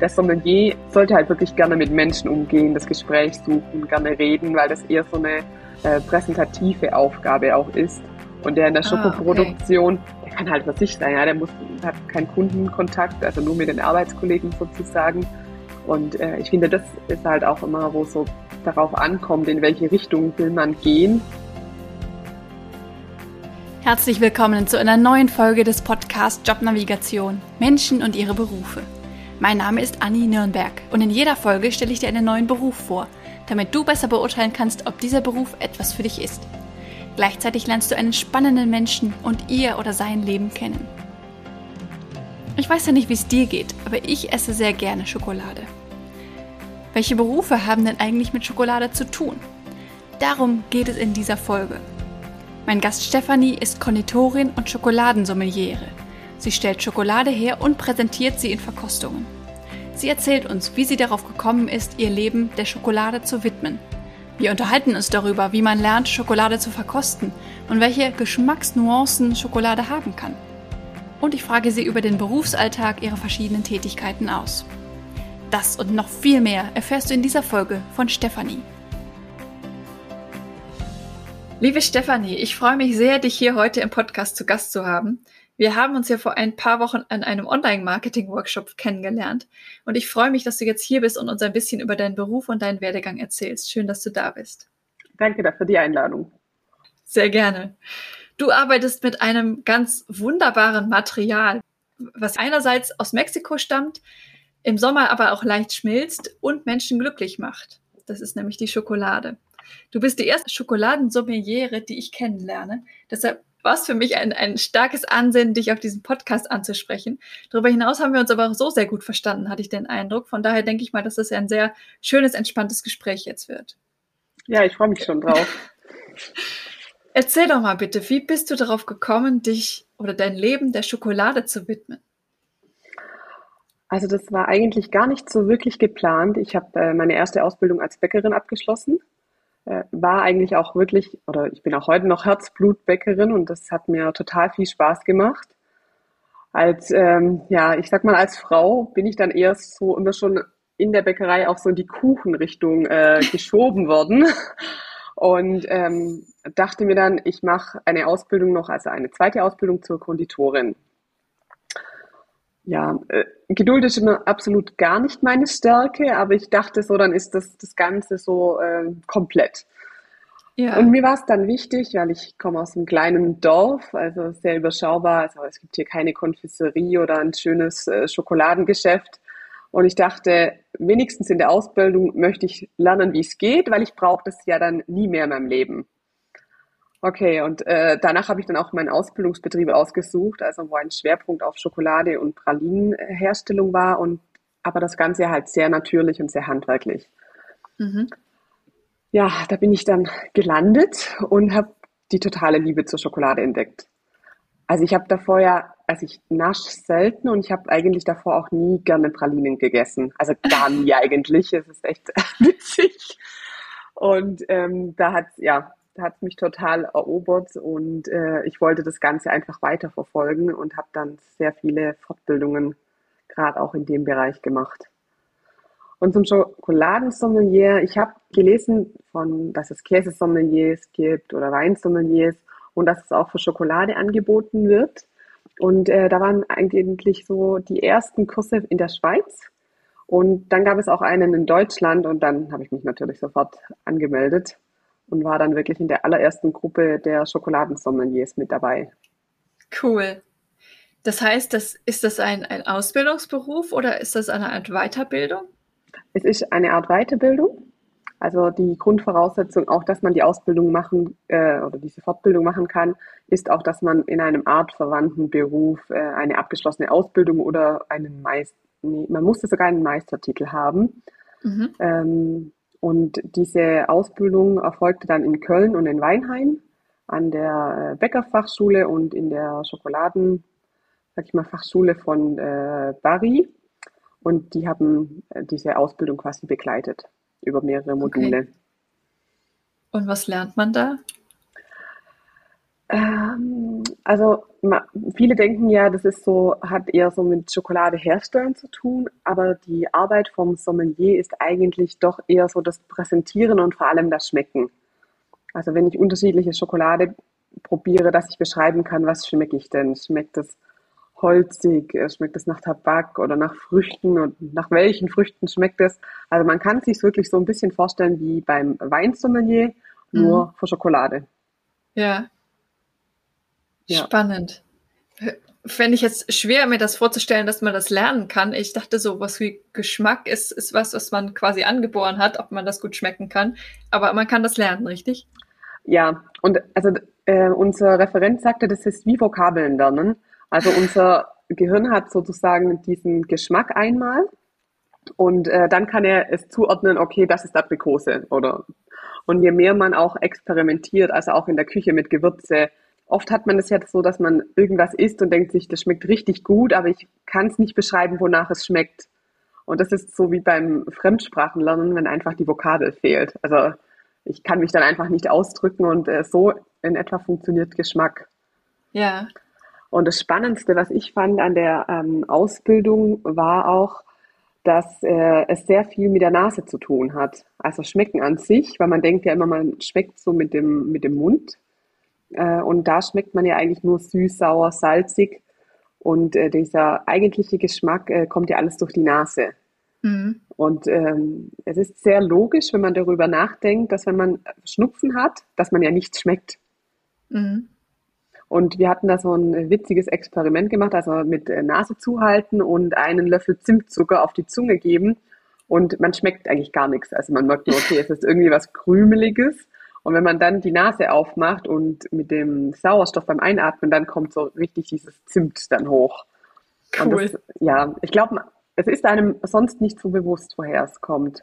der Sommelier sollte halt wirklich gerne mit Menschen umgehen, das Gespräch suchen, gerne reden, weil das eher so eine äh, präsentative Aufgabe auch ist. Und der in der Schokoproduktion, ah, okay. der kann halt für sich sein, ja, der muss, hat keinen Kundenkontakt, also nur mit den Arbeitskollegen sozusagen. Und äh, ich finde, das ist halt auch immer, wo so darauf ankommt, in welche Richtung will man gehen. Herzlich willkommen zu einer neuen Folge des Podcasts Jobnavigation Menschen und ihre Berufe. Mein Name ist Anni Nürnberg und in jeder Folge stelle ich dir einen neuen Beruf vor, damit du besser beurteilen kannst, ob dieser Beruf etwas für dich ist. Gleichzeitig lernst du einen spannenden Menschen und ihr oder sein Leben kennen. Ich weiß ja nicht, wie es dir geht, aber ich esse sehr gerne Schokolade. Welche Berufe haben denn eigentlich mit Schokolade zu tun? Darum geht es in dieser Folge. Mein Gast Stefanie ist Konditorin und Schokoladensommeliere. Sie stellt Schokolade her und präsentiert sie in Verkostungen. Sie erzählt uns, wie sie darauf gekommen ist, ihr Leben der Schokolade zu widmen. Wir unterhalten uns darüber, wie man lernt, Schokolade zu verkosten und welche Geschmacksnuancen Schokolade haben kann. Und ich frage sie über den Berufsalltag ihrer verschiedenen Tätigkeiten aus. Das und noch viel mehr erfährst du in dieser Folge von Stefanie. Liebe Stefanie, ich freue mich sehr, dich hier heute im Podcast zu Gast zu haben. Wir haben uns ja vor ein paar Wochen an einem Online-Marketing-Workshop kennengelernt und ich freue mich, dass du jetzt hier bist und uns ein bisschen über deinen Beruf und deinen Werdegang erzählst. Schön, dass du da bist. Danke dafür die Einladung. Sehr gerne. Du arbeitest mit einem ganz wunderbaren Material, was einerseits aus Mexiko stammt, im Sommer aber auch leicht schmilzt und Menschen glücklich macht. Das ist nämlich die Schokolade. Du bist die erste Schokoladensommeliere, die ich kennenlerne. Deshalb war es für mich ein, ein starkes Ansinnen, dich auf diesen Podcast anzusprechen. Darüber hinaus haben wir uns aber auch so sehr gut verstanden, hatte ich den Eindruck. Von daher denke ich mal, dass das ein sehr schönes, entspanntes Gespräch jetzt wird. Ja, ich freue mich schon drauf. Erzähl doch mal bitte, wie bist du darauf gekommen, dich oder dein Leben der Schokolade zu widmen? Also das war eigentlich gar nicht so wirklich geplant. Ich habe äh, meine erste Ausbildung als Bäckerin abgeschlossen war eigentlich auch wirklich, oder ich bin auch heute noch Herzblutbäckerin und das hat mir total viel Spaß gemacht. Als, ähm, ja, ich sag mal, als Frau bin ich dann erst so immer schon in der Bäckerei auch so in die Kuchenrichtung äh, geschoben worden und ähm, dachte mir dann, ich mache eine Ausbildung noch, also eine zweite Ausbildung zur Konditorin. Ja, äh, Geduld ist immer absolut gar nicht meine Stärke, aber ich dachte so, dann ist das, das Ganze so äh, komplett. Ja. Und mir war es dann wichtig, weil ich komme aus einem kleinen Dorf, also sehr überschaubar. Also es gibt hier keine Konfiserie oder ein schönes äh, Schokoladengeschäft. Und ich dachte, wenigstens in der Ausbildung möchte ich lernen, wie es geht, weil ich brauche das ja dann nie mehr in meinem Leben. Okay, und äh, danach habe ich dann auch meinen Ausbildungsbetrieb ausgesucht, also wo ein Schwerpunkt auf Schokolade und Pralinenherstellung war und aber das Ganze halt sehr natürlich und sehr handwerklich. Mhm. Ja, da bin ich dann gelandet und habe die totale Liebe zur Schokolade entdeckt. Also ich habe davor ja, also ich nasch selten und ich habe eigentlich davor auch nie gerne Pralinen gegessen. Also gar nie eigentlich. Es ist echt witzig. Und ähm, da hat ja, hat mich total erobert und äh, ich wollte das Ganze einfach weiterverfolgen und habe dann sehr viele Fortbildungen gerade auch in dem Bereich gemacht. Und zum Schokoladensommelier, ich habe gelesen von, dass es Käsesommeliers gibt oder Weinsommeliers und dass es auch für Schokolade angeboten wird. Und äh, da waren eigentlich so die ersten Kurse in der Schweiz. Und dann gab es auch einen in Deutschland und dann habe ich mich natürlich sofort angemeldet und war dann wirklich in der allerersten Gruppe der Schokoladensommeliers mit dabei. Cool. Das heißt, das, ist das ein, ein Ausbildungsberuf oder ist das eine Art Weiterbildung? Es ist eine Art Weiterbildung. Also die Grundvoraussetzung, auch dass man die Ausbildung machen äh, oder diese Fortbildung machen kann, ist auch, dass man in einem artverwandten Beruf äh, eine abgeschlossene Ausbildung oder einen Meister, nee, man musste sogar einen Meistertitel haben. Mhm. Ähm, und diese Ausbildung erfolgte dann in Köln und in Weinheim an der äh, Bäckerfachschule und in der Schokoladen, sag ich mal, Fachschule von äh, Bari. Und die haben äh, diese Ausbildung quasi begleitet über mehrere Module. Okay. Und was lernt man da? Ähm, also viele denken ja, das ist so, hat eher so mit Schokolade herstellen zu tun, aber die Arbeit vom Sommelier ist eigentlich doch eher so das Präsentieren und vor allem das Schmecken. Also wenn ich unterschiedliche Schokolade probiere, dass ich beschreiben kann, was schmecke ich denn? Schmeckt es holzig? Schmeckt es nach Tabak oder nach Früchten? Und nach welchen Früchten schmeckt es? Also man kann sich wirklich so ein bisschen vorstellen wie beim Weinsommelier, nur mhm. für Schokolade. Ja. Ja. Spannend. Fände ich jetzt schwer, mir das vorzustellen, dass man das lernen kann. Ich dachte, so was wie Geschmack ist, ist was, was man quasi angeboren hat, ob man das gut schmecken kann. Aber man kann das lernen, richtig? Ja, und also äh, unser Referent sagte, das ist wie Vokabeln lernen. Also unser Gehirn hat sozusagen diesen Geschmack einmal und äh, dann kann er es zuordnen, okay, das ist Aprikose oder und je mehr man auch experimentiert, also auch in der Küche mit Gewürze, oft hat man es ja so, dass man irgendwas isst und denkt sich, das schmeckt richtig gut, aber ich kann es nicht beschreiben, wonach es schmeckt. Und das ist so wie beim Fremdsprachenlernen, wenn einfach die Vokabel fehlt. Also ich kann mich dann einfach nicht ausdrücken und äh, so in etwa funktioniert Geschmack. Ja. Und das Spannendste, was ich fand an der ähm, Ausbildung, war auch, dass äh, es sehr viel mit der Nase zu tun hat. Also Schmecken an sich, weil man denkt ja immer, man schmeckt so mit dem, mit dem Mund. Äh, und da schmeckt man ja eigentlich nur süß, sauer, salzig. Und äh, dieser eigentliche Geschmack äh, kommt ja alles durch die Nase. Mhm. Und ähm, es ist sehr logisch, wenn man darüber nachdenkt, dass wenn man Schnupfen hat, dass man ja nichts schmeckt. Mhm. Und wir hatten da so ein witziges Experiment gemacht, also mit äh, Nase zuhalten und einen Löffel Zimtzucker auf die Zunge geben. Und man schmeckt eigentlich gar nichts. Also man merkt nur, okay, es ist irgendwie was Krümeliges. Und wenn man dann die Nase aufmacht und mit dem Sauerstoff beim Einatmen, dann kommt so richtig dieses Zimt dann hoch. Cool. Das, ja, ich glaube, es ist einem sonst nicht so bewusst, woher es kommt.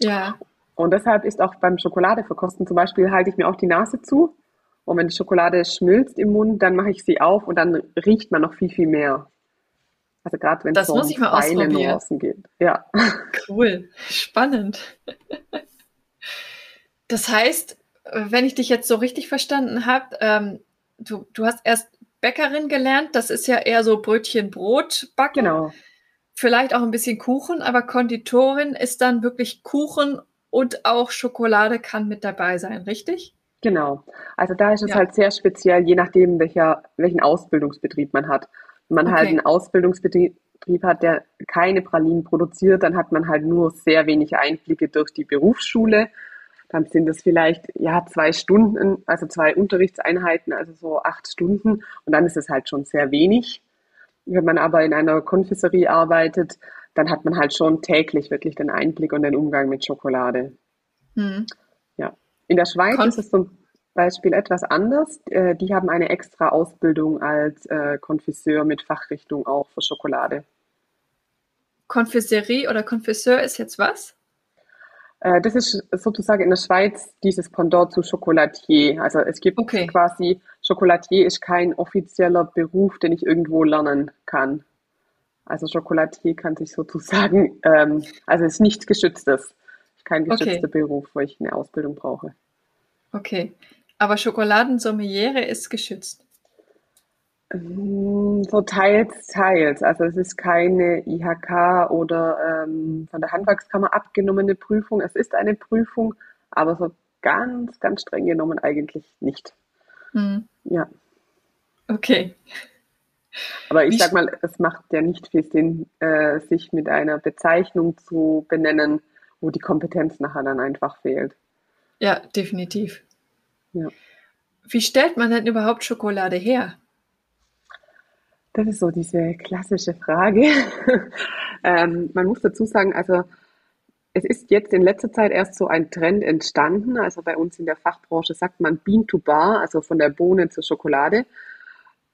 Ja. Und deshalb ist auch beim Schokoladeverkosten zum Beispiel, halte ich mir auch die Nase zu. Und wenn die Schokolade schmilzt im Mund, dann mache ich sie auf und dann riecht man noch viel, viel mehr. Also gerade wenn es so um feine Nuancen geht. Ja. Cool. Spannend. Das heißt, wenn ich dich jetzt so richtig verstanden habe, ähm, du, du hast erst Bäckerin gelernt, das ist ja eher so Brötchen, Brot backen. Genau vielleicht auch ein bisschen Kuchen, aber Konditorin ist dann wirklich Kuchen und auch Schokolade kann mit dabei sein, richtig? Genau. Also da ist es ja. halt sehr speziell, je nachdem, welcher, welchen Ausbildungsbetrieb man hat. Wenn man halt okay. halt einen Ausbildungsbetrieb hat, der keine Pralinen produziert, dann hat man halt nur sehr wenig Einblicke durch die Berufsschule. Dann sind es vielleicht ja zwei Stunden, also zwei Unterrichtseinheiten, also so acht Stunden. Und dann ist es halt schon sehr wenig. Wenn man aber in einer Konfiserie arbeitet, dann hat man halt schon täglich wirklich den Einblick und den Umgang mit Schokolade. Hm. Ja. In der Schweiz Konf ist es zum Beispiel etwas anders. Äh, die haben eine extra Ausbildung als äh, Konfiseur mit Fachrichtung auch für Schokolade. Konfiserie oder Konfiseur ist jetzt was? Äh, das ist sozusagen in der Schweiz dieses Pendant zu Chocolatier. Also es gibt okay. quasi, Chocolatier ist kein offizieller Beruf, den ich irgendwo lernen kann. Also Chocolatier kann sich sozusagen, ähm, also es ist nichts Geschütztes. Kein geschützter okay. Beruf, wo ich eine Ausbildung brauche. Okay. Aber Schokoladensommeliere ist geschützt. So teils, teils. Also es ist keine IHK oder ähm, von der Handwerkskammer abgenommene Prüfung. Es ist eine Prüfung, aber so ganz, ganz streng genommen eigentlich nicht. Hm. Ja. Okay. Aber ich sag mal, es macht ja nicht viel Sinn, äh, sich mit einer Bezeichnung zu benennen, wo die Kompetenz nachher dann einfach fehlt. Ja, definitiv. Ja. Wie stellt man denn überhaupt Schokolade her? Das ist so diese klassische Frage. ähm, man muss dazu sagen, also es ist jetzt in letzter Zeit erst so ein Trend entstanden. Also bei uns in der Fachbranche sagt man Bean to Bar, also von der Bohne zur Schokolade.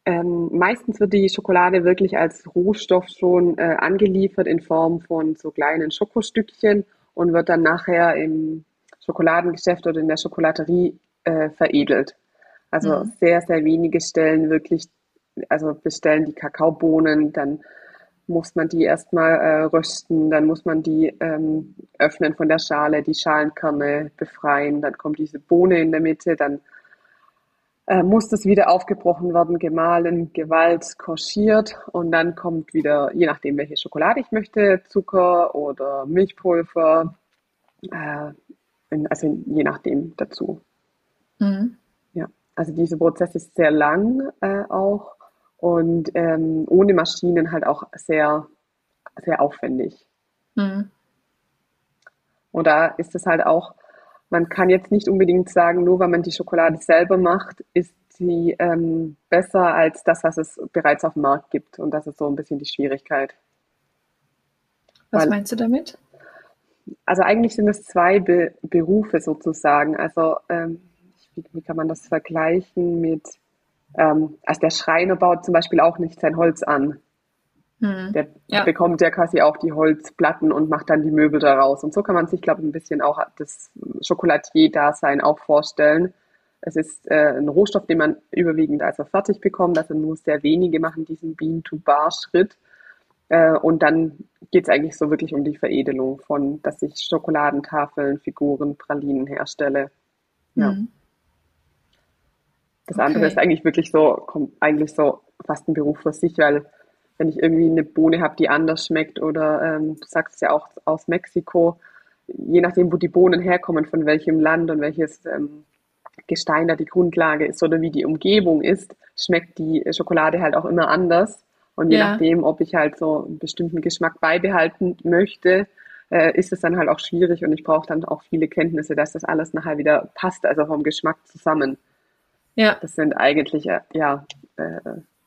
Ähm, meistens wird die Schokolade wirklich als Rohstoff schon äh, angeliefert in Form von so kleinen Schokostückchen und wird dann nachher im Schokoladengeschäft oder in der Schokolaterie äh, veredelt. Also mhm. sehr, sehr wenige stellen wirklich also bestellen die Kakaobohnen, dann muss man die erstmal äh, rösten, dann muss man die ähm, öffnen von der Schale, die Schalenkerne befreien, dann kommt diese Bohne in der Mitte, dann äh, muss das wieder aufgebrochen werden, gemahlen, gewalt, koschiert und dann kommt wieder, je nachdem welche Schokolade ich möchte, Zucker oder Milchpulver, äh, in, also je nachdem dazu. Mhm. Ja, also dieser Prozess ist sehr lang äh, auch und ähm, ohne Maschinen halt auch sehr, sehr aufwendig. Mhm. Und da ist es halt auch, man kann jetzt nicht unbedingt sagen, nur weil man die Schokolade selber macht, ist sie ähm, besser als das, was es bereits auf dem Markt gibt. Und das ist so ein bisschen die Schwierigkeit. Was weil, meinst du damit? Also eigentlich sind es zwei Be Berufe sozusagen. Also ähm, wie, wie, kann man das vergleichen mit, ähm, also der Schreiner baut zum Beispiel auch nicht sein Holz an. Hm. Der ja. bekommt ja quasi auch die Holzplatten und macht dann die Möbel daraus. Und so kann man sich, glaube ich, ein bisschen auch das Schokoladier-Dasein auch vorstellen. Es ist äh, ein Rohstoff, den man überwiegend also fertig bekommt. Also nur sehr wenige machen diesen Bean-to-Bar-Schritt. Äh, und dann geht es eigentlich so wirklich um die Veredelung von, dass ich Schokoladentafeln, Figuren, Pralinen herstelle. Ja. Hm. Das okay. andere ist eigentlich wirklich so, eigentlich so fast ein Beruf für sich, weil wenn ich irgendwie eine Bohne habe, die anders schmeckt oder ähm, du sagst ja auch aus Mexiko, je nachdem, wo die Bohnen herkommen, von welchem Land und welches ähm, Gestein da die Grundlage ist oder wie die Umgebung ist, schmeckt die Schokolade halt auch immer anders. Und je ja. nachdem, ob ich halt so einen bestimmten Geschmack beibehalten möchte, äh, ist es dann halt auch schwierig und ich brauche dann auch viele Kenntnisse, dass das alles nachher wieder passt, also vom Geschmack zusammen. Ja. Das sind eigentlich, äh, ja, äh,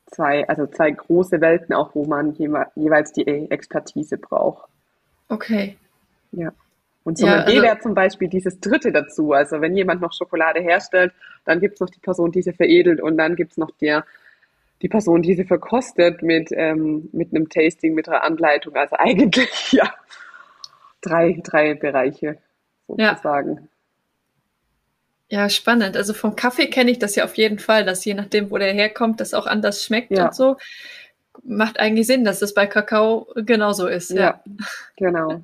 zwei, also zwei große Welten auch, wo man jeweils die Expertise braucht. Okay. Ja. Und Sommelier ja, also, wäre zum Beispiel dieses dritte dazu. Also wenn jemand noch Schokolade herstellt, dann gibt es noch die Person, die sie veredelt und dann gibt es noch der, die Person, die sie verkostet mit, ähm, mit einem Tasting, mit einer Anleitung. Also eigentlich, ja, drei, drei Bereiche sozusagen. Ja. Ja, spannend. Also vom Kaffee kenne ich das ja auf jeden Fall, dass je nachdem, wo der herkommt, das auch anders schmeckt ja. und so. Macht eigentlich Sinn, dass das bei Kakao genauso ist. Ja, ja. genau.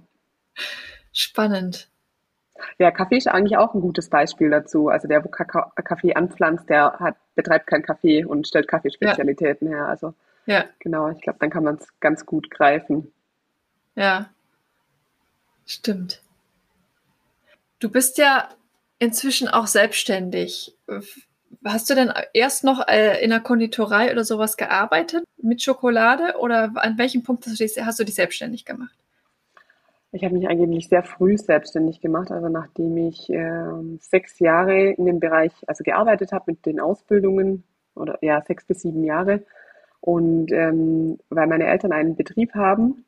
Spannend. Ja, Kaffee ist eigentlich auch ein gutes Beispiel dazu. Also der, wo Kakao, Kaffee anpflanzt, der hat, betreibt keinen Kaffee und stellt Kaffeespezialitäten ja. her. Also ja. genau, ich glaube, dann kann man es ganz gut greifen. Ja, stimmt. Du bist ja inzwischen auch selbstständig. Hast du denn erst noch äh, in der Konditorei oder sowas gearbeitet mit Schokolade oder an welchem Punkt hast du dich, hast du dich selbstständig gemacht? Ich habe mich eigentlich sehr früh selbstständig gemacht, also nachdem ich äh, sechs Jahre in dem Bereich also gearbeitet habe mit den Ausbildungen oder ja sechs bis sieben Jahre und ähm, weil meine Eltern einen Betrieb haben,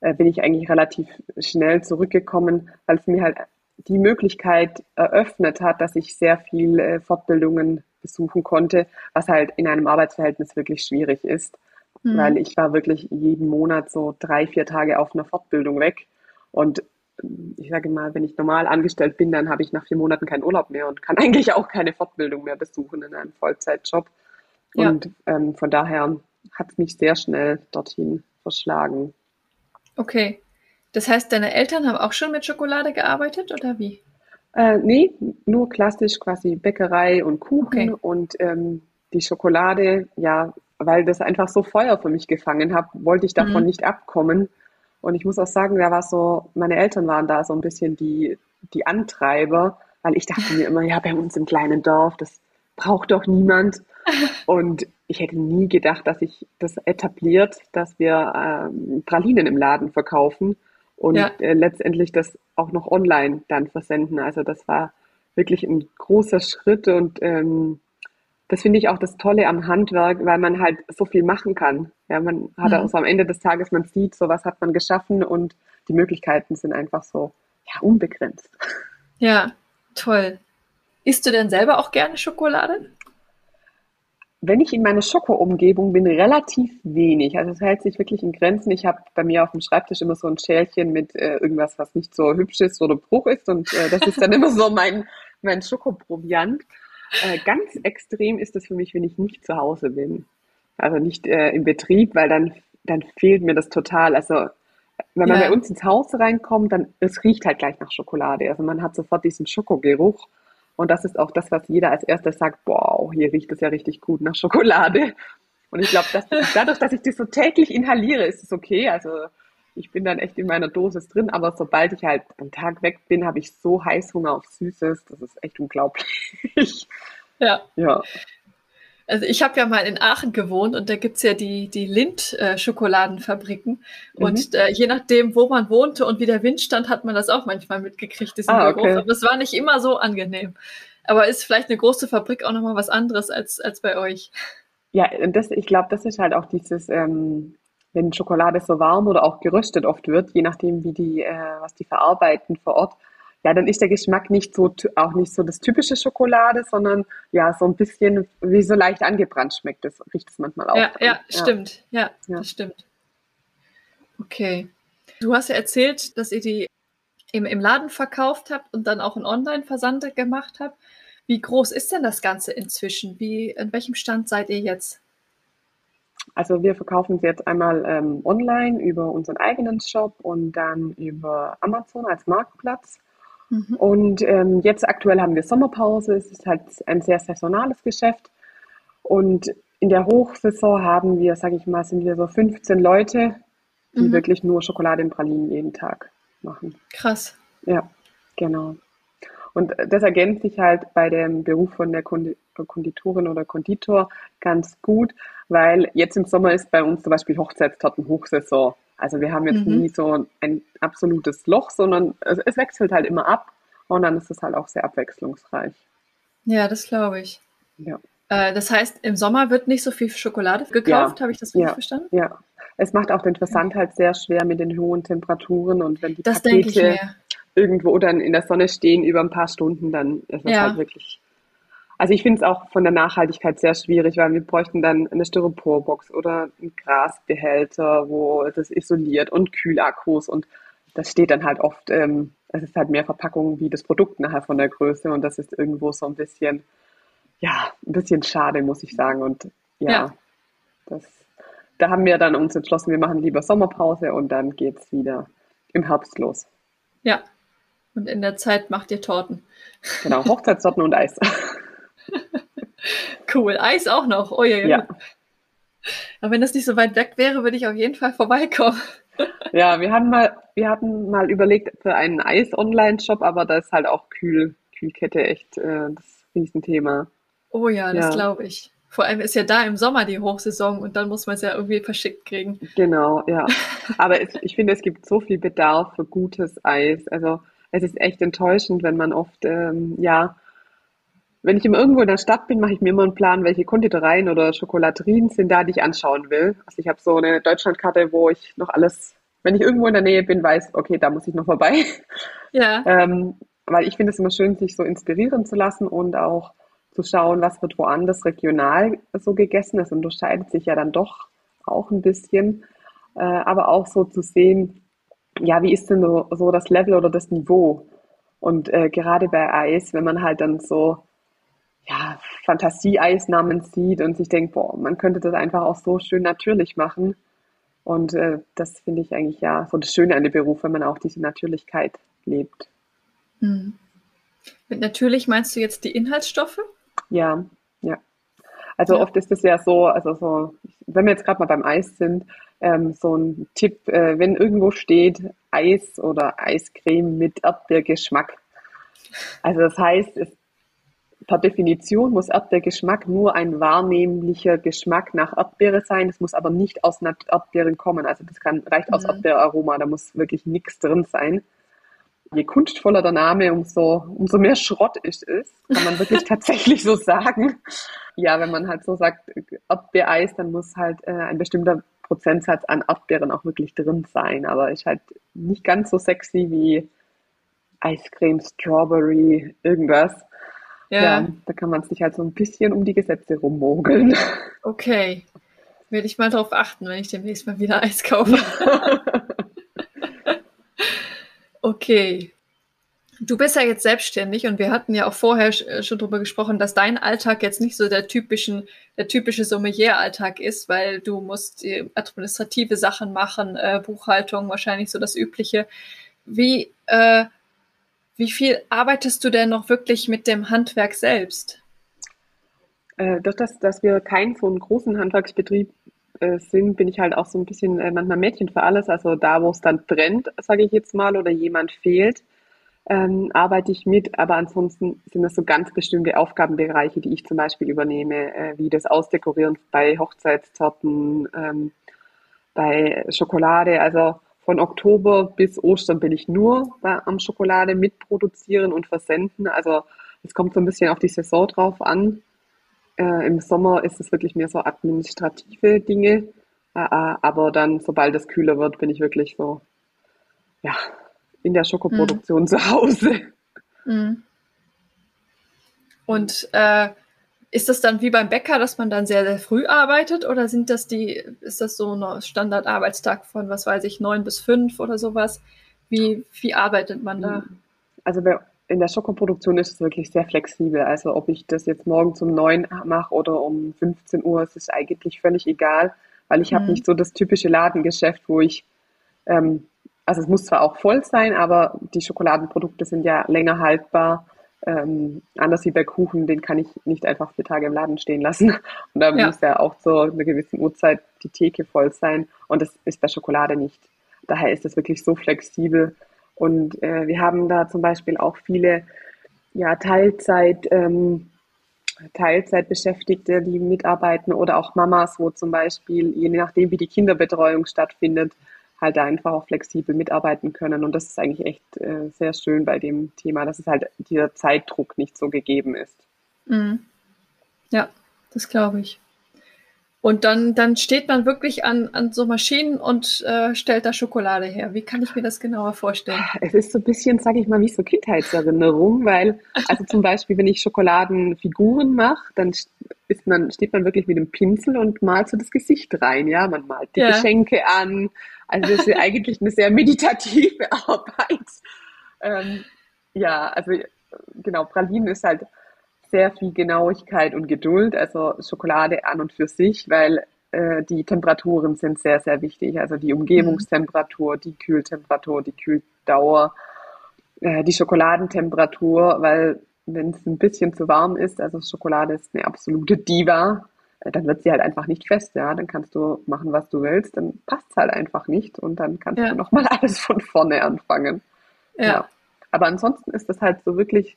äh, bin ich eigentlich relativ schnell zurückgekommen, weil es mir halt die Möglichkeit eröffnet hat, dass ich sehr viel äh, Fortbildungen besuchen konnte, was halt in einem Arbeitsverhältnis wirklich schwierig ist, mhm. weil ich war wirklich jeden Monat so drei, vier Tage auf einer Fortbildung weg und ähm, ich sage mal, wenn ich normal angestellt bin, dann habe ich nach vier Monaten keinen Urlaub mehr und kann eigentlich auch keine Fortbildung mehr besuchen in einem Vollzeitjob. Ja. Und ähm, von daher hat es mich sehr schnell dorthin verschlagen. Okay. Das heißt, deine Eltern haben auch schon mit Schokolade gearbeitet oder wie? Äh, nee, nur klassisch quasi Bäckerei und Kuchen okay. und ähm, die Schokolade, ja, weil das einfach so Feuer für mich gefangen hat, wollte ich davon mhm. nicht abkommen. Und ich muss auch sagen, da war so, meine Eltern waren da so ein bisschen die, die Antreiber, weil ich dachte mir immer, ja, bei uns im kleinen Dorf, das braucht doch niemand. Und ich hätte nie gedacht, dass sich das etabliert, dass wir ähm, Pralinen im Laden verkaufen und ja. äh, letztendlich das auch noch online dann versenden. Also das war wirklich ein großer Schritt und ähm, das finde ich auch das Tolle am Handwerk, weil man halt so viel machen kann. Ja, man hat mhm. also am Ende des Tages, man sieht, so was hat man geschaffen und die Möglichkeiten sind einfach so ja, unbegrenzt. Ja, toll. Isst du denn selber auch gerne Schokolade? Wenn ich in meiner Schoko-Umgebung bin, relativ wenig. Also es hält sich wirklich in Grenzen. Ich habe bei mir auf dem Schreibtisch immer so ein Schälchen mit äh, irgendwas, was nicht so hübsch ist oder Bruch ist. Und äh, das ist dann immer so mein, mein Schokoproviant. Äh, ganz extrem ist das für mich, wenn ich nicht zu Hause bin. Also nicht äh, im Betrieb, weil dann, dann fehlt mir das total. Also wenn man ja. bei uns ins Haus reinkommt, dann es riecht halt gleich nach Schokolade. Also man hat sofort diesen Schokogeruch. Und das ist auch das, was jeder als erstes sagt, wow, hier riecht es ja richtig gut nach Schokolade. Und ich glaube, dass, dadurch, dass ich das so täglich inhaliere, ist es okay. Also ich bin dann echt in meiner Dosis drin, aber sobald ich halt am Tag weg bin, habe ich so Heißhunger auf Süßes, das ist echt unglaublich. Ja. Ja. Also ich habe ja mal in Aachen gewohnt und da gibt's ja die, die Lind-Schokoladenfabriken. Äh, und mhm. äh, je nachdem, wo man wohnte und wie der Wind stand, hat man das auch manchmal mitgekriegt, diesen ah, Geruch. Okay. Aber es war nicht immer so angenehm. Aber ist vielleicht eine große Fabrik auch nochmal was anderes als, als bei euch. Ja, das, ich glaube, das ist halt auch dieses, ähm, wenn Schokolade so warm oder auch geröstet oft wird, je nachdem, wie die, äh, was die verarbeiten vor Ort, ja, dann ist der Geschmack nicht so, auch nicht so das typische Schokolade, sondern ja, so ein bisschen wie so leicht angebrannt schmeckt. Das riecht es manchmal auch. Ja, ja, ja. stimmt. Ja, ja, das stimmt. Okay. Du hast ja erzählt, dass ihr die im, im Laden verkauft habt und dann auch einen Online-Versand gemacht habt. Wie groß ist denn das Ganze inzwischen? Wie, in welchem Stand seid ihr jetzt? Also wir verkaufen sie jetzt einmal ähm, online über unseren eigenen Shop und dann über Amazon als Marktplatz. Mhm. Und ähm, jetzt aktuell haben wir Sommerpause. Es ist halt ein sehr saisonales Geschäft. Und in der Hochsaison haben wir, sage ich mal, sind wir so 15 Leute, die mhm. wirklich nur Schokolade und Pralinen jeden Tag machen. Krass. Ja, genau. Und das ergänzt sich halt bei dem Beruf von der Konditorin oder Konditor ganz gut, weil jetzt im Sommer ist bei uns zum Beispiel Hochzeitstorten Hochsaison. Also wir haben jetzt mhm. nie so ein absolutes Loch, sondern es, es, wechselt halt immer ab und dann ist es halt auch sehr abwechslungsreich. Ja, das glaube ich. Ja. Äh, das heißt, im Sommer wird nicht so viel Schokolade gekauft, ja. habe ich das richtig ja. verstanden? Ja. Es macht auch den Versand halt sehr schwer mit den hohen Temperaturen und wenn die das Pakete irgendwo dann in der Sonne stehen über ein paar Stunden, dann ist es ja. halt wirklich also ich finde es auch von der Nachhaltigkeit sehr schwierig, weil wir bräuchten dann eine Styroporbox oder einen Grasbehälter, wo das isoliert und Kühlakkus und das steht dann halt oft, ähm, es ist halt mehr Verpackung wie das Produkt nachher von der Größe und das ist irgendwo so ein bisschen, ja, ein bisschen schade, muss ich sagen. Und ja, ja. das, da haben wir dann uns entschlossen, wir machen lieber Sommerpause und dann geht es wieder im Herbst los. Ja, und in der Zeit macht ihr Torten. Genau, Hochzeitstorten und Eis. cool. Eis auch noch. Oh, ja, ja. Aber wenn das nicht so weit weg wäre, würde ich auf jeden Fall vorbeikommen. ja, wir hatten mal, wir hatten mal überlegt für einen Eis-Online-Shop, aber da ist halt auch Kühl, Kühlkette echt äh, das Riesenthema. Oh ja, das ja. glaube ich. Vor allem ist ja da im Sommer die Hochsaison und dann muss man es ja irgendwie verschickt kriegen. Genau, ja. Aber es, ich finde, es gibt so viel Bedarf für gutes Eis. Also es ist echt enttäuschend, wenn man oft, ähm, ja, wenn ich immer irgendwo in der Stadt bin, mache ich mir immer einen Plan, welche Konditoreien oder Schokolaterien sind da, die ich anschauen will. Also ich habe so eine Deutschlandkarte, wo ich noch alles, wenn ich irgendwo in der Nähe bin, weiß, okay, da muss ich noch vorbei. Ja. ähm, weil ich finde es immer schön, sich so inspirieren zu lassen und auch zu schauen, was wird woanders regional so gegessen. Es unterscheidet sich ja dann doch auch ein bisschen. Äh, aber auch so zu sehen, ja, wie ist denn so, so das Level oder das Niveau? Und äh, gerade bei Eis, wenn man halt dann so ja, Fantasieeisnamen sieht und sich denkt, boah, man könnte das einfach auch so schön natürlich machen. Und äh, das finde ich eigentlich ja so das Schöne an dem Beruf, wenn man auch diese Natürlichkeit lebt. Mhm. Mit natürlich meinst du jetzt die Inhaltsstoffe? Ja, ja. Also ja. oft ist es ja so, also so, wenn wir jetzt gerade mal beim Eis sind, ähm, so ein Tipp, äh, wenn irgendwo steht Eis oder Eiscreme mit Erdbeergeschmack. Also das heißt, es per Definition muss Erdbeergeschmack nur ein wahrnehmlicher Geschmack nach Erdbeere sein. Es muss aber nicht aus Erdbeeren kommen. Also das kann, reicht aus mhm. Erdbeeraroma, da muss wirklich nichts drin sein. Je kunstvoller der Name, umso, umso mehr Schrott ist es, kann man wirklich tatsächlich so sagen. Ja, wenn man halt so sagt, Erdbeereis, dann muss halt äh, ein bestimmter Prozentsatz an Erdbeeren auch wirklich drin sein. Aber ist halt nicht ganz so sexy wie Eiscreme, Strawberry, irgendwas. Ja. ja da kann man sich halt so ein bisschen um die Gesetze rummogeln. Okay. Werde ich mal darauf achten, wenn ich demnächst mal wieder Eis kaufe. okay. Du bist ja jetzt selbstständig und wir hatten ja auch vorher äh, schon darüber gesprochen, dass dein Alltag jetzt nicht so der typischen, der typische Sommelier-Alltag ist, weil du musst administrative Sachen machen, äh, Buchhaltung, wahrscheinlich so das Übliche. Wie, äh, Wie viel arbeitest du denn noch wirklich mit dem Handwerk selbst? Äh, durch das, dass wir keinen so großen Handwerksbetrieb äh, sind, bin ich halt auch so ein bisschen äh, manchmal Mädchen für alles. Also da, wo es dann brennt, sage ich jetzt mal, oder jemand fehlt, ähm, arbeite ich mit. Aber ansonsten sind das so ganz bestimmte Aufgabenbereiche, die ich zum Beispiel übernehme, äh, wie das Ausdekorieren bei Hochzeitstorten, ähm, bei Schokolade. Also von Oktober bis Ostern bin ich nur bei, am Schokolade mitproduzieren und versenden. Also es kommt so ein bisschen auf die Saison drauf an. Äh, Im Sommer ist es wirklich mehr so administrative Dinge. Äh, äh, aber dann, sobald es kühler wird, bin ich wirklich so, ja, in der Schokoproduktion mhm. zu Hause. Mhm. Und äh, ist das dann wie beim Bäcker, dass man dann sehr, sehr früh arbeitet oder sind das die, ist das so ein Standardarbeitstag von, was weiß ich, neun bis fünf oder sowas? Wie, wie arbeitet man da? Also in der Schokoproduktion ist es wirklich sehr flexibel. Also ob ich das jetzt morgen um neun mache oder um 15 Uhr, es ist eigentlich völlig egal, weil ich mhm. habe nicht so das typische Ladengeschäft, wo ich, ähm, also es muss zwar auch voll sein, aber die Schokoladenprodukte sind ja länger haltbar. Ähm, anders wie bei Kuchen, den kann ich nicht einfach vier Tage im Laden stehen lassen. Und da ja. muss ja auch zu einer gewissen Uhrzeit die Theke voll sein. Und das ist bei Schokolade nicht. Daher ist es wirklich so flexibel und äh, wir haben da zum Beispiel auch viele ja, Teilzeit, ähm, Teilzeitbeschäftigte, die mitarbeiten oder auch Mamas, wo zum Beispiel, je nachdem wie die Kinderbetreuung stattfindet, halt da einfach auch flexibel mitarbeiten können. Und das ist eigentlich echt äh, sehr schön bei dem Thema, dass es halt dieser Zeitdruck nicht so gegeben ist. Mhm. Ja, das glaube ich. Und dann, dann steht man wirklich an, an so Maschinen und äh, stellt da Schokolade her. Wie kann ich mir das genauer vorstellen? Es ist so ein bisschen, sage ich mal, wie so Kindheitserinnerung, weil, also zum Beispiel, wenn ich Schokoladenfiguren mache, dann ist man, steht man wirklich mit dem Pinsel und malt so das Gesicht rein, ja. Man malt die ja. Geschenke an. Also das ist eigentlich eine sehr meditative Arbeit. Ähm, ja, also genau, Pralinen ist halt sehr viel Genauigkeit und Geduld, also Schokolade an und für sich, weil äh, die Temperaturen sind sehr, sehr wichtig. Also die Umgebungstemperatur, die Kühltemperatur, die Kühldauer, äh, die Schokoladentemperatur, weil wenn es ein bisschen zu warm ist, also Schokolade ist eine absolute Diva, äh, dann wird sie halt einfach nicht fest, ja. Dann kannst du machen, was du willst, dann passt es halt einfach nicht und dann kannst ja. du nochmal alles von vorne anfangen. Ja. ja. Aber ansonsten ist das halt so wirklich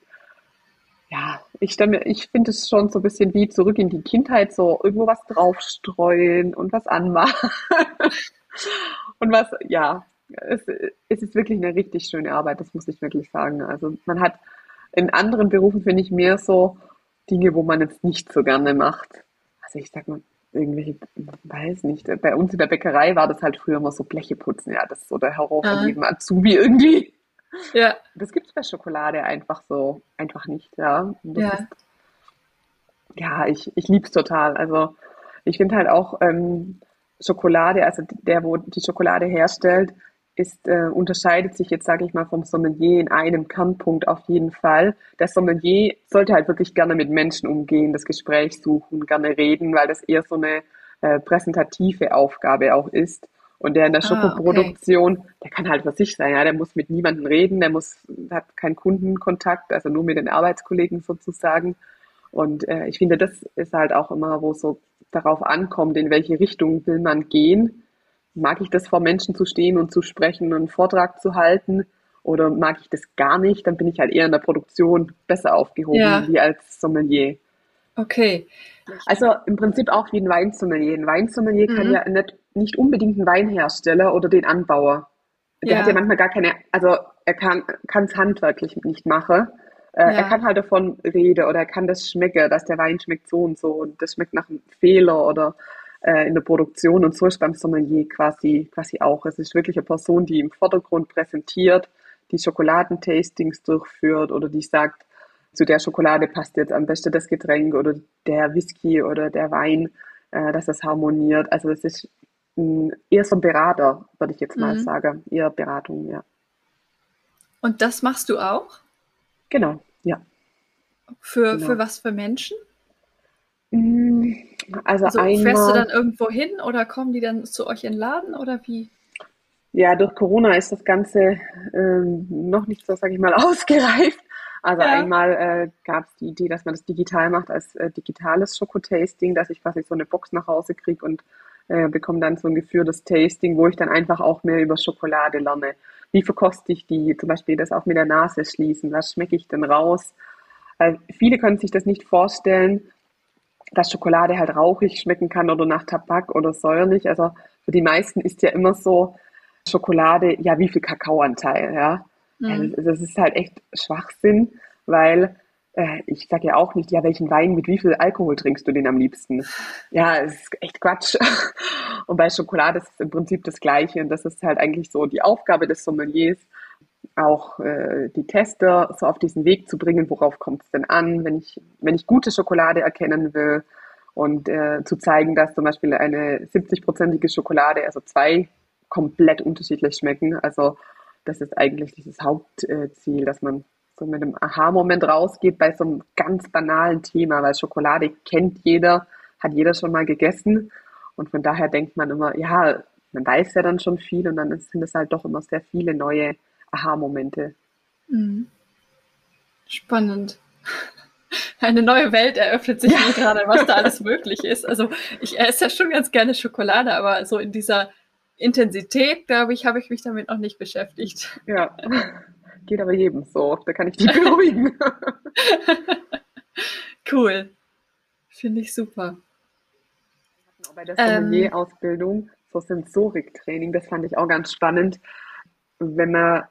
ich stelle ich finde es schon so ein bisschen wie zurück in die Kindheit, so irgendwo was draufstreuen und was anmachen. und was, ja, es, es ist wirklich eine richtig schöne Arbeit, das muss ich wirklich sagen. Also man hat in anderen Berufen, finde ich, mehr so Dinge, wo man jetzt nicht so gerne macht. Also ich sag mal, irgendwelche, weiß nicht, bei uns in der Bäckerei war das halt früher immer so Bleche putzen, ja, das ist so der Horror von jedem Azubi irgendwie. Ja. Das gibt es bei Schokolade einfach so, einfach nicht, ja. ja. Ist, ja, ich, ich liebe es total. Also ich finde halt auch ähm, Schokolade, also der, wo die Schokolade herstellt, ist, äh, unterscheidet sich jetzt, sage ich mal, vom Sommelier in einem Kernpunkt auf jeden Fall. Der Sommelier sollte halt wirklich gerne mit Menschen umgehen, das Gespräch suchen, gerne reden, weil das eher so eine äh, präsentative Aufgabe auch ist. Und der in der Schokoproduktion, ah, okay. der kann halt für sich sein, ja, der muss mit niemandem reden, der muss, hat keinen Kundenkontakt, also nur mit den Arbeitskollegen sozusagen. Und äh, ich finde, das ist halt auch immer, wo es so darauf ankommt, in welche Richtung will man gehen. Mag ich das vor Menschen zu stehen und zu sprechen und einen Vortrag zu halten? Oder mag ich das gar nicht? Dann bin ich halt eher in der Produktion besser aufgehoben, ja. wie als Sommelier. Okay. Also im Prinzip auch wie ein Weinsommelier. Ein Weinsommelier mhm. kann ja nicht, nicht unbedingt einen Weinhersteller oder den Anbauer. Der ja. hat ja manchmal gar keine, also er kann es handwerklich nicht machen. Äh, ja. Er kann halt davon reden oder er kann das schmecken, dass der Wein schmeckt so und so und das schmeckt nach einem Fehler oder äh, in der Produktion und so ist beim Sommelier quasi, quasi auch. Es ist wirklich eine Person, die im Vordergrund präsentiert, die Schokoladentastings durchführt oder die sagt, zu der Schokolade passt jetzt am besten das Getränk oder der Whisky oder der Wein, äh, dass das harmoniert. Also das ist mh, eher so ein Berater, würde ich jetzt mal mhm. sagen. Eher Beratung, ja. Und das machst du auch? Genau, ja. Für, genau. für was für Menschen? Mm, also, also einmal, fährst du dann irgendwo hin oder kommen die dann zu euch in den Laden oder wie? Ja, durch Corona ist das Ganze ähm, noch nicht so, sage ich mal, ausgereift. Also ja. einmal äh, gab es die Idee, dass man das digital macht als äh, digitales Schokotasting, dass ich quasi so eine Box nach Hause kriege und äh, bekomme dann so ein geführtes Tasting, wo ich dann einfach auch mehr über Schokolade lerne. Wie verkoste ich die? Zum Beispiel das auch mit der Nase schließen. Was schmecke ich denn raus? Äh, viele können sich das nicht vorstellen, dass Schokolade halt rauchig schmecken kann oder nach Tabak oder säuerlich. Also für die meisten ist ja immer so Schokolade, ja, wie viel Kakaoanteil, ja. Mhm. Also das ist halt echt Schwachsinn, weil äh, ich sage ja auch nicht, ja, welchen Wein mit wie viel Alkohol trinkst du den am liebsten? Ja, es ist echt Quatsch. Und bei Schokolade ist es im Prinzip das Gleiche. Und das ist halt eigentlich so die Aufgabe des Sommeliers, auch äh, die Tester so auf diesen Weg zu bringen, worauf kommt es denn an, wenn ich, wenn ich gute Schokolade erkennen will und äh, zu zeigen, dass zum Beispiel eine 70-prozentige Schokolade, also zwei komplett unterschiedlich schmecken. Also das ist eigentlich dieses Hauptziel, dass man so mit einem Aha-Moment rausgeht bei so einem ganz banalen Thema, weil Schokolade kennt jeder, hat jeder schon mal gegessen. Und von daher denkt man immer, ja, man weiß ja dann schon viel und dann sind es halt doch immer sehr viele neue Aha-Momente. Mhm. Spannend. Eine neue Welt eröffnet sich ja. mir gerade, was da alles möglich ist. Also ich esse ja schon ganz gerne Schokolade, aber so in dieser Intensität, glaube ich, habe ich mich damit noch nicht beschäftigt. Ja, geht aber jedem so. Da kann ich dich beruhigen. cool. Finde ich super. Bei der Sommelier-Ausbildung, so Sensoriktraining, das fand ich auch ganz spannend. Wenn man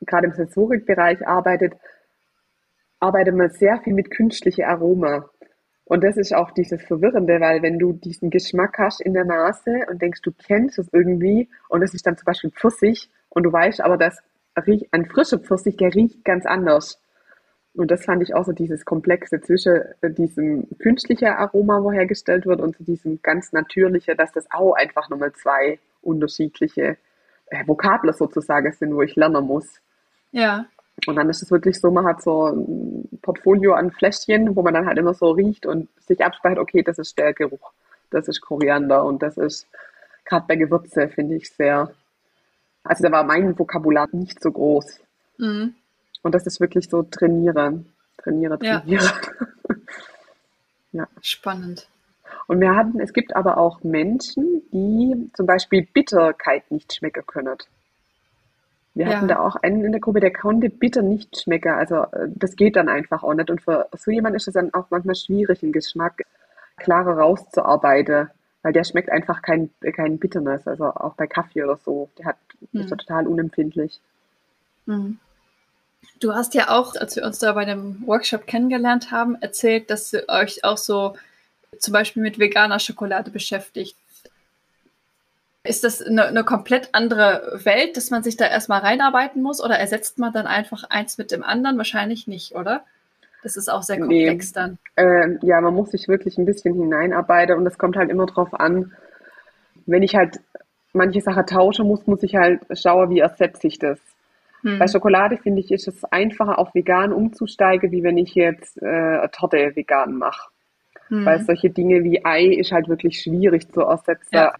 gerade im Sensorikbereich arbeitet, arbeitet man sehr viel mit künstlichen Aroma. Und das ist auch dieses Verwirrende, weil wenn du diesen Geschmack hast in der Nase und denkst, du kennst es irgendwie und es ist dann zum Beispiel Pfirsich und du weißt aber, dass ein frischer Pfirsich, der riecht ganz anders. Und das fand ich auch so dieses Komplexe zwischen diesem künstlichen Aroma, wo hergestellt wird, und diesem ganz natürlichen, dass das auch einfach nochmal zwei unterschiedliche äh, Vokabler sozusagen sind, wo ich lernen muss. Ja. Und dann ist es wirklich so, man hat so ein Portfolio an Fläschchen, wo man dann halt immer so riecht und sich abspeichert, okay, das ist der Geruch, das ist Koriander und das ist gerade bei Gewürze, finde ich sehr. Also da war mein Vokabular nicht so groß. Mhm. Und das ist wirklich so trainieren, trainiere, trainiere. Ja. ja. Spannend. Und wir hatten, es gibt aber auch Menschen, die zum Beispiel Bitterkeit nicht schmecken können. Wir ja. hatten da auch einen in der Gruppe, der konnte bitter nicht schmecken. Also äh, das geht dann einfach auch nicht. Und für so jemand ist es dann auch manchmal schwierig, den Geschmack klarer rauszuarbeiten, weil der schmeckt einfach kein, kein Bitterness. Also auch bei Kaffee oder so. Der hat, hm. ist total unempfindlich. Hm. Du hast ja auch, als wir uns da bei dem Workshop kennengelernt haben, erzählt, dass ihr euch auch so zum Beispiel mit veganer Schokolade beschäftigt. Ist das eine, eine, komplett andere Welt, dass man sich da erstmal reinarbeiten muss oder ersetzt man dann einfach eins mit dem anderen? Wahrscheinlich nicht, oder? Das ist auch sehr komplex nee. dann. Äh, ja, man muss sich wirklich ein bisschen hineinarbeiten und es kommt halt immer drauf an, wenn ich halt manche Sachen tauschen muss, muss ich halt schauen, wie ersetze ich das. Hm. Bei Schokolade finde ich, ist es einfacher, auf vegan umzusteigen, wie wenn ich jetzt äh, eine Torte vegan mache. Hm. Weil solche Dinge wie Ei ist halt wirklich schwierig zu ersetzen. Ja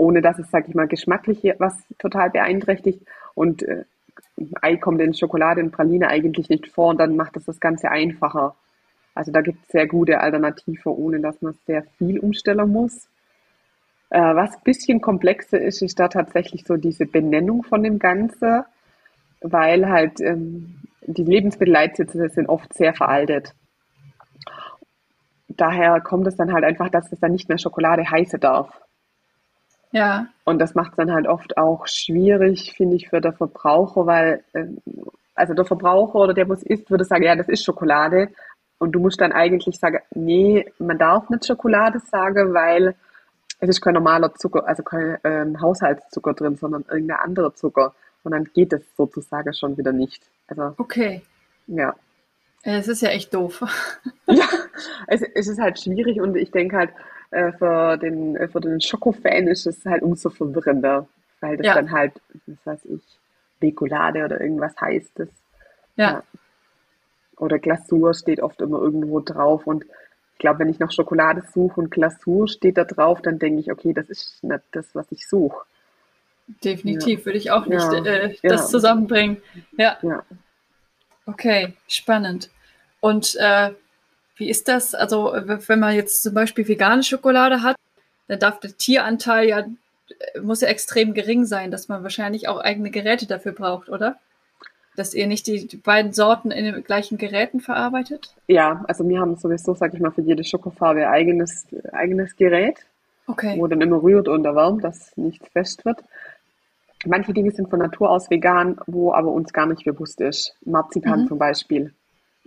ohne dass es, sag ich mal, geschmacklich was total beeinträchtigt. Und äh, Ei kommt in Schokolade und Praline eigentlich nicht vor und dann macht das das Ganze einfacher. Also da gibt es sehr gute Alternative, ohne dass man sehr viel umstellen muss. Äh, was ein bisschen komplexer ist, ist da tatsächlich so diese Benennung von dem Ganzen, weil halt ähm, die Lebensmittelleitsitze sind oft sehr veraltet. Daher kommt es dann halt einfach, dass es dann nicht mehr Schokolade heißen darf. Ja. Und das macht es dann halt oft auch schwierig, finde ich, für den Verbraucher, weil, äh, also der Verbraucher oder der, was isst, würde sagen, ja, das ist Schokolade. Und du musst dann eigentlich sagen, nee, man darf nicht Schokolade sagen, weil es ist kein normaler Zucker, also kein ähm, Haushaltszucker drin, sondern irgendein anderer Zucker. Und dann geht es sozusagen schon wieder nicht. Also, okay. Ja. Es ist ja echt doof. ja, es, es ist halt schwierig und ich denke halt, äh, für den, äh, für den Schoko-Fan ist es halt umso verwirrender, weil das ja. dann halt, was weiß ich, Bekolade oder irgendwas heißt. Das, ja. ja. Oder Glasur steht oft immer irgendwo drauf und ich glaube, wenn ich nach Schokolade suche und Glasur steht da drauf, dann denke ich, okay, das ist nicht das, was ich suche. definitiv. Ja. Würde ich auch nicht äh, das zusammenbringen. Ja. Okay, spannend. Und äh, wie ist das? Also, wenn man jetzt zum Beispiel vegane Schokolade hat, dann darf der Tieranteil ja, muss ja extrem gering sein, dass man wahrscheinlich auch eigene Geräte dafür braucht, oder? Dass ihr nicht die, die beiden Sorten in den gleichen Geräten verarbeitet? Ja, also wir haben sowieso, sag ich mal, für jede Schokofarbe eigenes, eigenes Gerät, okay. wo dann immer rührt und erwärmt, dass nichts fest wird. Manche Dinge sind von Natur aus vegan, wo aber uns gar nicht bewusst ist. Marzipan mhm. zum Beispiel.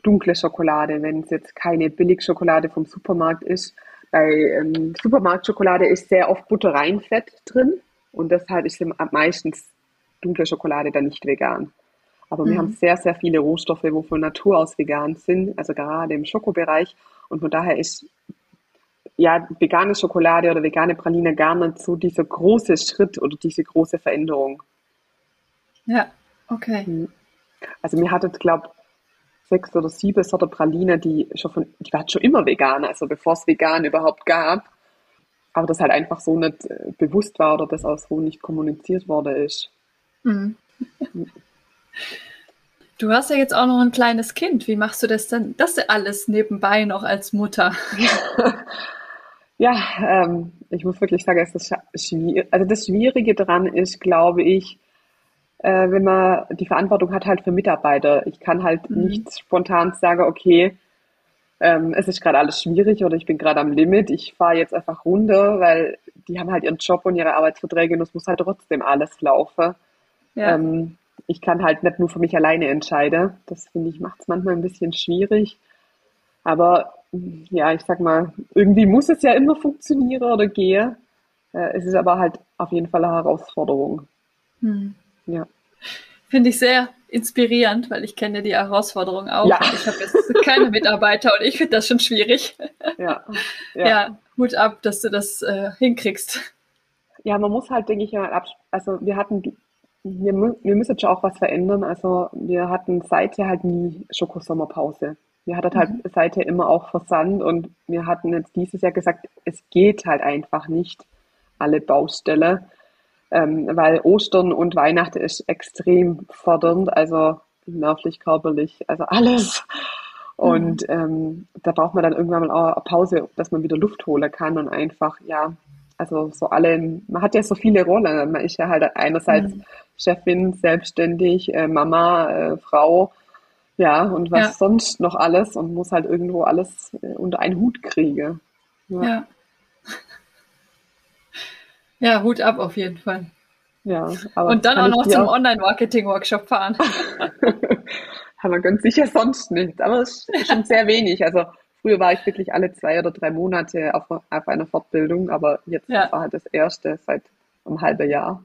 Dunkle Schokolade, wenn es jetzt keine Billigschokolade vom Supermarkt ist. Bei ähm, Supermarktschokolade ist sehr oft Butterreinfett drin und deshalb ist meistens dunkle Schokolade dann nicht vegan. Aber mhm. wir haben sehr, sehr viele Rohstoffe, wo von Natur aus vegan sind, also gerade im Schokobereich. Und von daher ist ja vegane Schokolade oder vegane Praline gar nicht so dieser große Schritt oder diese große Veränderung. Ja, okay. Mhm. Also mir hattet, glaube sechs oder sieben Sorte Praline, die schon von, die waren schon immer vegan, also bevor es vegan überhaupt gab. Aber das halt einfach so nicht äh, bewusst war oder das auch so nicht kommuniziert worden ist. Mhm. Du hast ja jetzt auch noch ein kleines Kind. Wie machst du das denn, das alles nebenbei noch als Mutter? ja, ähm, ich muss wirklich sagen, es ist schwierig. Also das Schwierige daran ist, glaube ich, äh, wenn man die Verantwortung hat halt für Mitarbeiter. Ich kann halt mhm. nicht spontan sagen, okay, ähm, es ist gerade alles schwierig oder ich bin gerade am Limit. Ich fahre jetzt einfach runter, weil die haben halt ihren Job und ihre Arbeitsverträge und es muss halt trotzdem alles laufen. Ja. Ähm, ich kann halt nicht nur für mich alleine entscheiden. Das finde ich macht es manchmal ein bisschen schwierig. Aber ja, ich sag mal, irgendwie muss es ja immer funktionieren oder gehen. Äh, es ist aber halt auf jeden Fall eine Herausforderung. Hm. Ja. Finde ich sehr inspirierend, weil ich kenne die Herausforderung auch. Ja. Ich habe jetzt keine Mitarbeiter und ich finde das schon schwierig. Ja. Ja. ja, Hut ab, dass du das äh, hinkriegst. Ja, man muss halt, denke ich, mal ab, also wir hatten wir, wir müssen schon auch was verändern. Also wir hatten seither halt nie Schokosommerpause. Wir hatten halt mhm. seither immer auch Versand und wir hatten jetzt dieses Jahr gesagt, es geht halt einfach nicht alle Baustelle, ähm, weil Ostern und Weihnachten ist extrem fordernd, also nervlich, körperlich, also alles. Und mhm. ähm, da braucht man dann irgendwann mal auch eine Pause, dass man wieder Luft holen kann und einfach, ja, also so alle, man hat ja so viele Rollen. Man ist ja halt einerseits mhm. Chefin, selbstständig, äh, Mama, äh, Frau, ja, und was ja. sonst noch alles und muss halt irgendwo alles äh, unter einen Hut kriegen. Ja. ja. Ja. Hut ab auf jeden Fall. Ja, und dann auch noch zum Online-Marketing-Workshop fahren. Aber ganz sicher sonst nicht, aber es ist schon sehr wenig. Also Früher war ich wirklich alle zwei oder drei Monate auf, auf einer Fortbildung, aber jetzt ja. war halt das erste seit einem halben Jahr.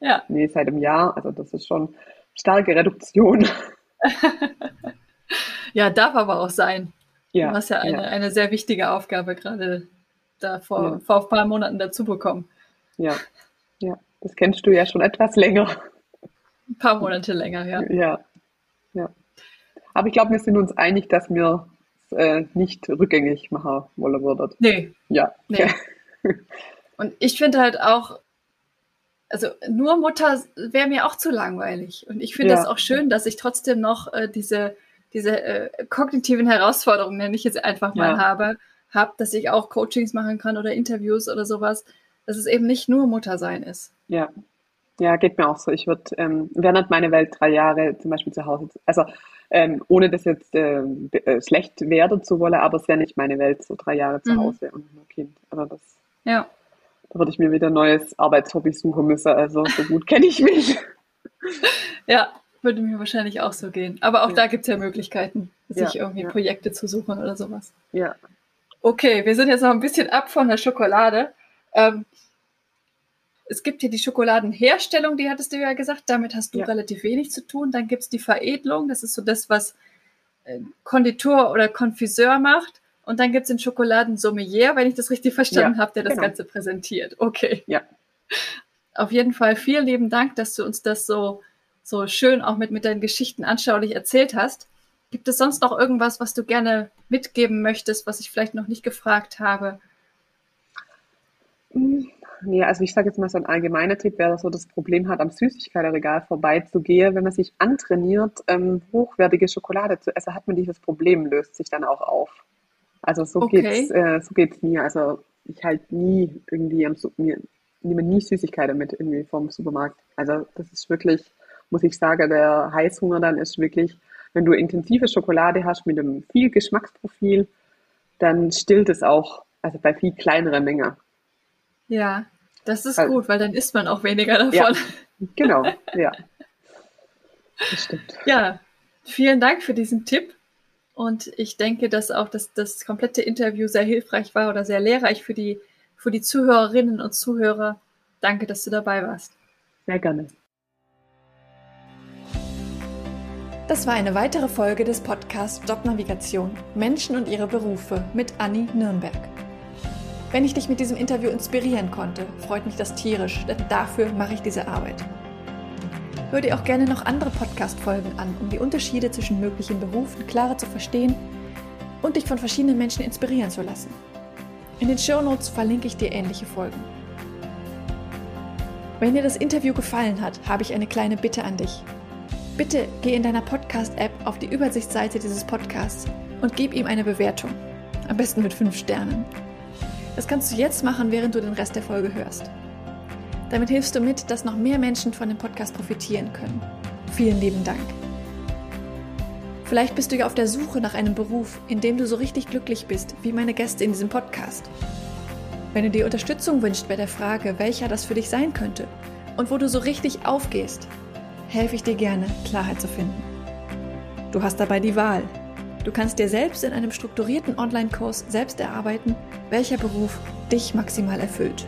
Ja. Nee, seit einem Jahr. Also das ist schon starke Reduktion. ja, darf aber auch sein. Ja, du hast ja eine, ja. eine sehr wichtige Aufgabe gerade da vor, ja. vor ein paar Monaten dazu bekommen. Ja, ja, das kennst du ja schon etwas länger. Ein paar Monate länger, ja. Ja, ja. Aber ich glaube, wir sind uns einig, dass wir äh, nicht rückgängig machen wollen würdet. Nee. Ja. Nee. Und ich finde halt auch, also nur Mutter wäre mir auch zu langweilig. Und ich finde ja. das auch schön, dass ich trotzdem noch äh, diese, diese äh, kognitiven Herausforderungen, nenne ich jetzt einfach mal, ja. habe, habe, dass ich auch Coachings machen kann oder Interviews oder sowas, dass es eben nicht nur Mutter sein ist. Ja. Ja, geht mir auch so. Ich würde, ähm, wäre nicht meine Welt drei Jahre zum Beispiel zu Hause. Also ähm, ohne das jetzt äh, äh, schlecht werden zu wollen, aber es wäre nicht meine Welt, so drei Jahre zu mhm. Hause und ein Kind. Also das, ja. da würde ich mir wieder ein neues Arbeitshobby suchen müssen. Also so gut kenne ich mich. Ja, würde mir wahrscheinlich auch so gehen. Aber auch ja. da gibt es ja Möglichkeiten, sich ja, irgendwie ja. Projekte zu suchen oder sowas. Ja. Okay, wir sind jetzt noch ein bisschen ab von der Schokolade. Ähm, es gibt hier die Schokoladenherstellung, die hattest du ja gesagt, damit hast du ja. relativ wenig zu tun. Dann gibt es die Veredelung, das ist so das, was äh, Konditor oder Konfiseur macht. Und dann gibt es den Schokoladensommelier, wenn ich das richtig verstanden ja, habe, der das genau. Ganze präsentiert. Okay. Ja. Auf jeden Fall vielen lieben Dank, dass du uns das so, so schön auch mit, mit deinen Geschichten anschaulich erzählt hast. Gibt es sonst noch irgendwas, was du gerne mitgeben möchtest, was ich vielleicht noch nicht gefragt habe? Hm, nee, also ich sage jetzt mal so ein allgemeiner Tipp, wer so das Problem hat, am Süßigkeitenregal vorbeizugehen, wenn man sich antrainiert, ähm, hochwertige Schokolade zu essen, hat man dieses Problem, löst sich dann auch auf. Also so okay. geht's, äh, so geht's mir. Also ich halt nie irgendwie am mir nehme nie Süßigkeiten mit irgendwie vom Supermarkt. Also das ist wirklich, muss ich sagen, der Heißhunger dann ist wirklich, wenn du intensive Schokolade hast mit einem viel Geschmacksprofil, dann stillt es auch, also bei viel kleineren Mengen. Ja, das ist also, gut, weil dann isst man auch weniger davon. Ja, genau, ja. Das stimmt. Ja, vielen Dank für diesen Tipp. Und ich denke, dass auch das, das komplette Interview sehr hilfreich war oder sehr lehrreich für die, für die Zuhörerinnen und Zuhörer. Danke, dass du dabei warst. Sehr gerne. Das war eine weitere Folge des Podcasts Jobnavigation Menschen und ihre Berufe mit Anni Nürnberg. Wenn ich dich mit diesem Interview inspirieren konnte, freut mich das tierisch, denn dafür mache ich diese Arbeit. Hör dir auch gerne noch andere Podcast-Folgen an, um die Unterschiede zwischen möglichen Berufen klarer zu verstehen und dich von verschiedenen Menschen inspirieren zu lassen. In den Show Notes verlinke ich dir ähnliche Folgen. Wenn dir das Interview gefallen hat, habe ich eine kleine Bitte an dich. Bitte geh in deiner Podcast-App auf die Übersichtsseite dieses Podcasts und gib ihm eine Bewertung. Am besten mit 5 Sternen. Das kannst du jetzt machen, während du den Rest der Folge hörst. Damit hilfst du mit, dass noch mehr Menschen von dem Podcast profitieren können. Vielen lieben Dank. Vielleicht bist du ja auf der Suche nach einem Beruf, in dem du so richtig glücklich bist, wie meine Gäste in diesem Podcast. Wenn du dir Unterstützung wünschst bei der Frage, welcher das für dich sein könnte und wo du so richtig aufgehst, helfe ich dir gerne, Klarheit zu finden. Du hast dabei die Wahl. Du kannst dir selbst in einem strukturierten Online-Kurs selbst erarbeiten, welcher Beruf dich maximal erfüllt.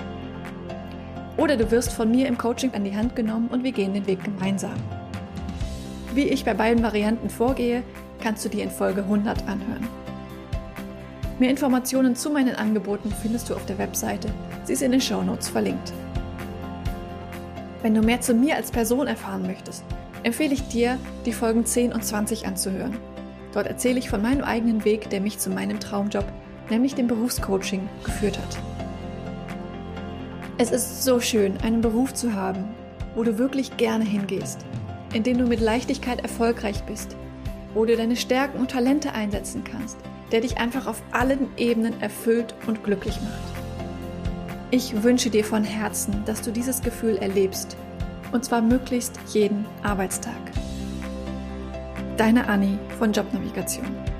Oder du wirst von mir im Coaching an die Hand genommen und wir gehen den Weg gemeinsam. Wie ich bei beiden Varianten vorgehe, kannst du dir in Folge 100 anhören. Mehr Informationen zu meinen Angeboten findest du auf der Webseite. Sie ist in den Show Notes verlinkt. Wenn du mehr zu mir als Person erfahren möchtest, empfehle ich dir, die Folgen 10 und 20 anzuhören. Dort erzähle ich von meinem eigenen Weg, der mich zu meinem Traumjob, nämlich dem Berufscoaching, geführt hat. Es ist so schön, einen Beruf zu haben, wo du wirklich gerne hingehst, in dem du mit Leichtigkeit erfolgreich bist, wo du deine Stärken und Talente einsetzen kannst, der dich einfach auf allen Ebenen erfüllt und glücklich macht. Ich wünsche dir von Herzen, dass du dieses Gefühl erlebst, und zwar möglichst jeden Arbeitstag. Deine Anni von Jobnavigation.